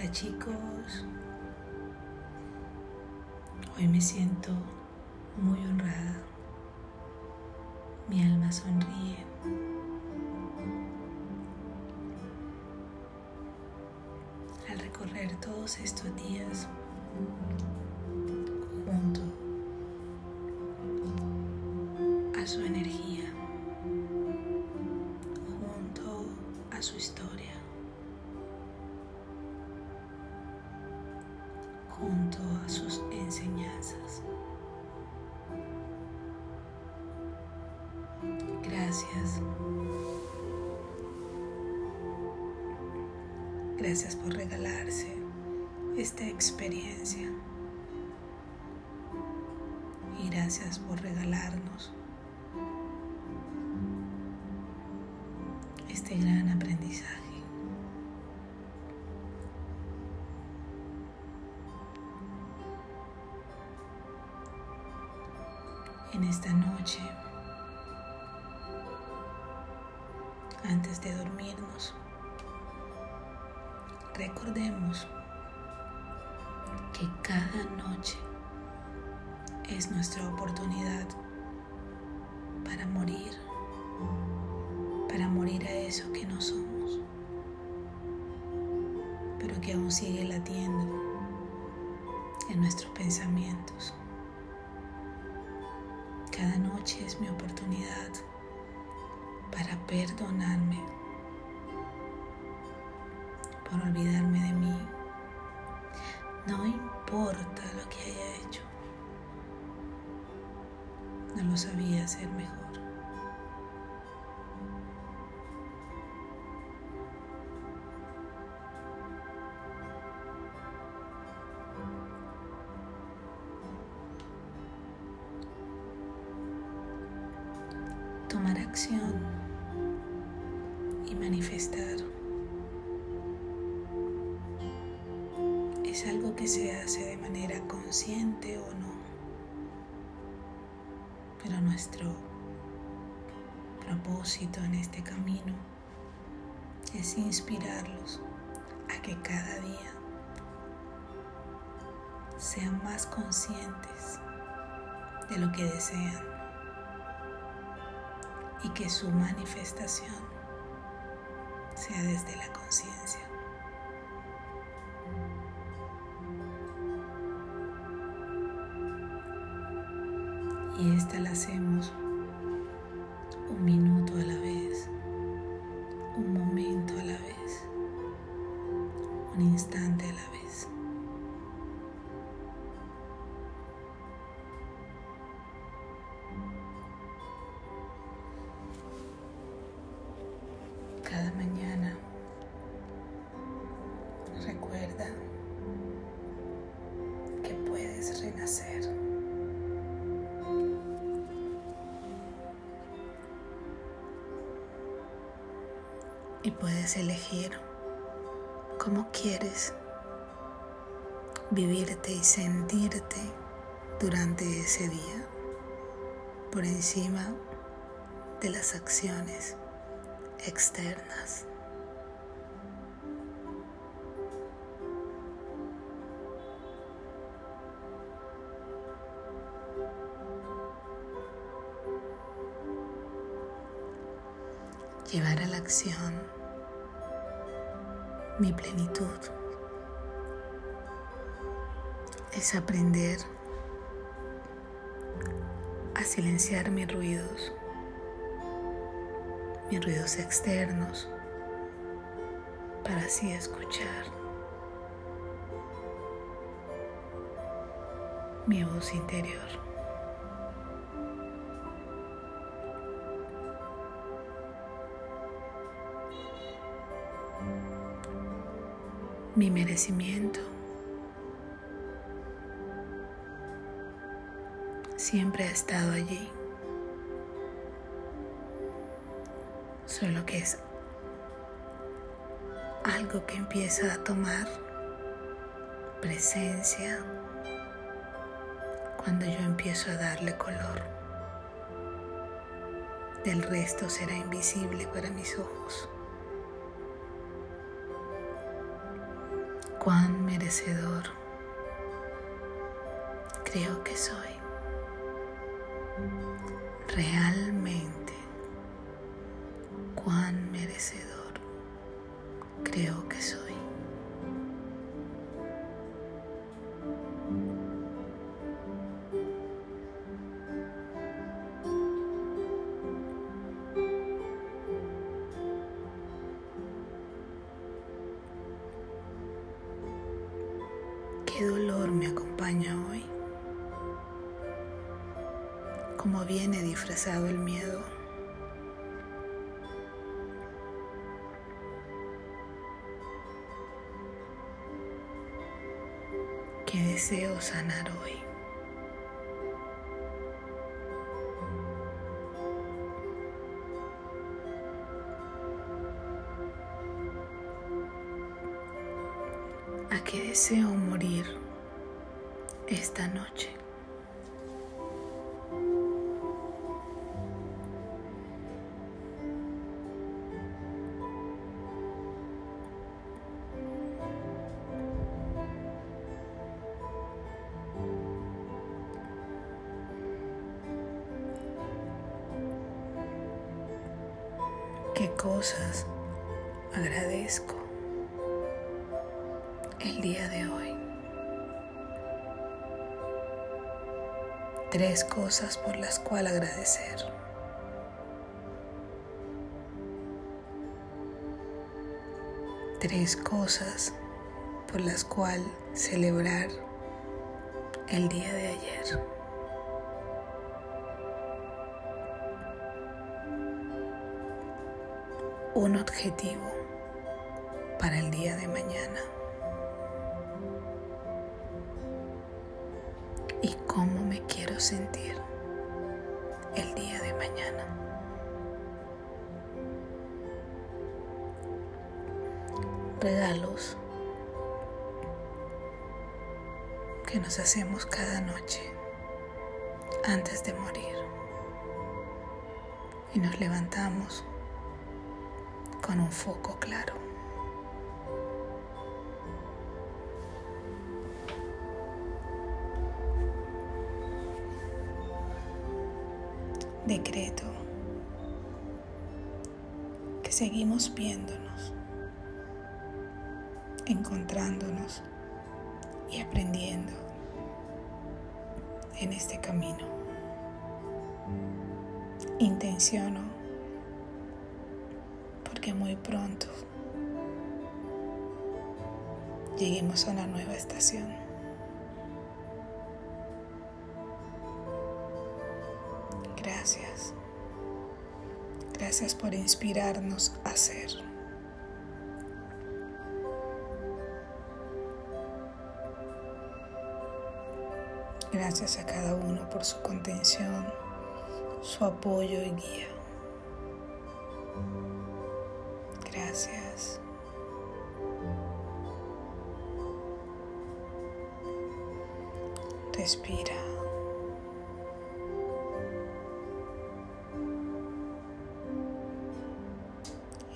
Hola chicos, hoy me siento muy honrada, mi alma sonríe. Al recorrer todos estos días Gracias por regalarse esta experiencia. Y gracias por regalarnos este gran aprendizaje. en esta noche, antes de dormirnos, recordemos que cada noche es nuestra oportunidad para morir, para morir a eso que no somos, pero que aún sigue latiendo en nuestros pensamientos. Cada noche es mi oportunidad para perdonarme por olvidarme de mí. No importa lo que haya hecho. No lo sabía hacer mejor. tomar acción y manifestar que se hace de manera consciente o no, pero nuestro propósito en este camino es inspirarlos a que cada día sean más conscientes de lo que desean y que su manifestación sea desde la conciencia. Y esta la hacemos un minuto a la vez, un momento a la vez, un instante a la vez. cada mañana. Recuerda que puedes renacer. Y puedes elegir cómo quieres vivirte y sentirte durante ese día por encima de las acciones externas. Llevar a la acción mi plenitud es aprender a silenciar mis ruidos mis ruidos externos para así escuchar mi voz interior. Mi merecimiento siempre ha estado allí. solo que es algo que empieza a tomar presencia cuando yo empiezo a darle color. Del resto será invisible para mis ojos. Cuán merecedor creo que soy. Realmente, cuán merecedor creo que soy. ¿Cómo viene disfrazado el miedo? ¿Qué deseo sanar hoy? ¿A qué deseo morir esta noche? ¿Qué cosas agradezco el día de hoy? Tres cosas por las cuales agradecer. Tres cosas por las cuales celebrar el día de ayer. Un objetivo para el día de mañana. Y cómo me quiero sentir el día de mañana. Regalos que nos hacemos cada noche antes de morir. Y nos levantamos con un foco claro. Decreto que seguimos viéndonos, encontrándonos y aprendiendo en este camino. Intenciono porque muy pronto lleguemos a una nueva estación. Gracias. Gracias por inspirarnos a ser. Gracias a cada uno por su contención, su apoyo y guía. Respira.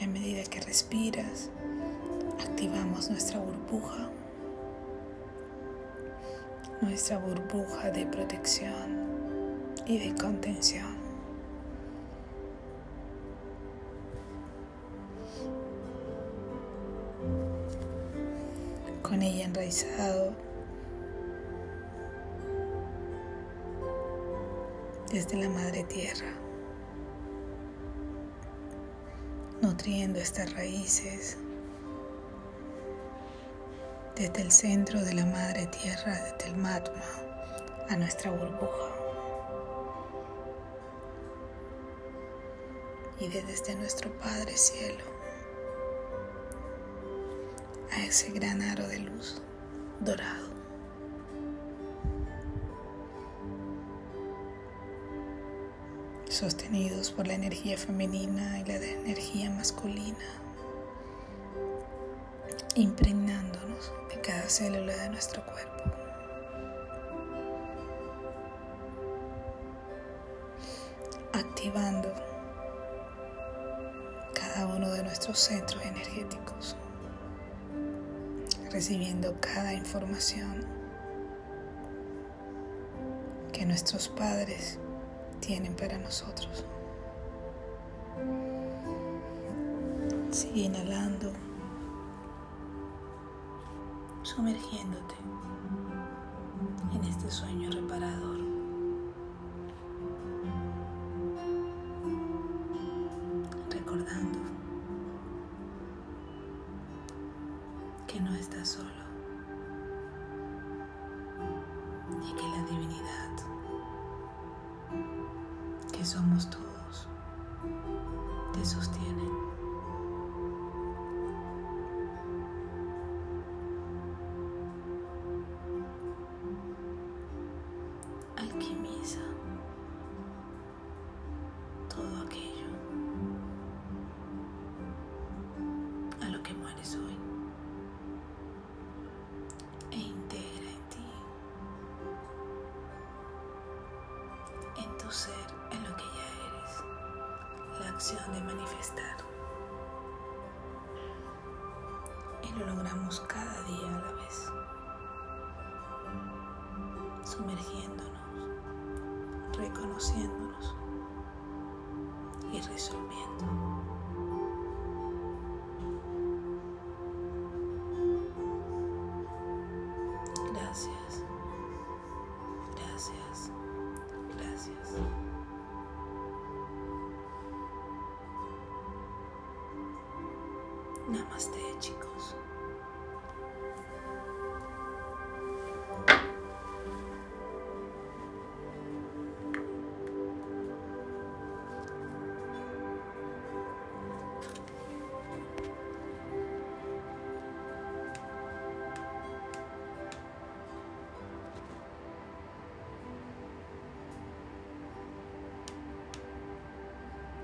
Y a medida que respiras, activamos nuestra burbuja, nuestra burbuja de protección y de contención. Con ella enraizado desde la madre tierra, nutriendo estas raíces desde el centro de la madre tierra, desde el matma a nuestra burbuja. Y desde nuestro Padre Cielo a ese gran aro de luz dorado. Sostenidos por la energía femenina y la energía masculina, impregnándonos de cada célula de nuestro cuerpo. activando cada uno de nuestros centros energéticos, recibiendo cada información que nuestros padres tienen para nosotros. Sigue inhalando, sumergiéndote en este sueño reparador. Que somos todos te sostiene. Alquimiza todo aquello a lo que mueres hoy e integra en ti, ser, de manifestar. Y lo logramos cada día a la vez, sumergiéndonos, reconociéndonos y resolviendo. Namaste chicos.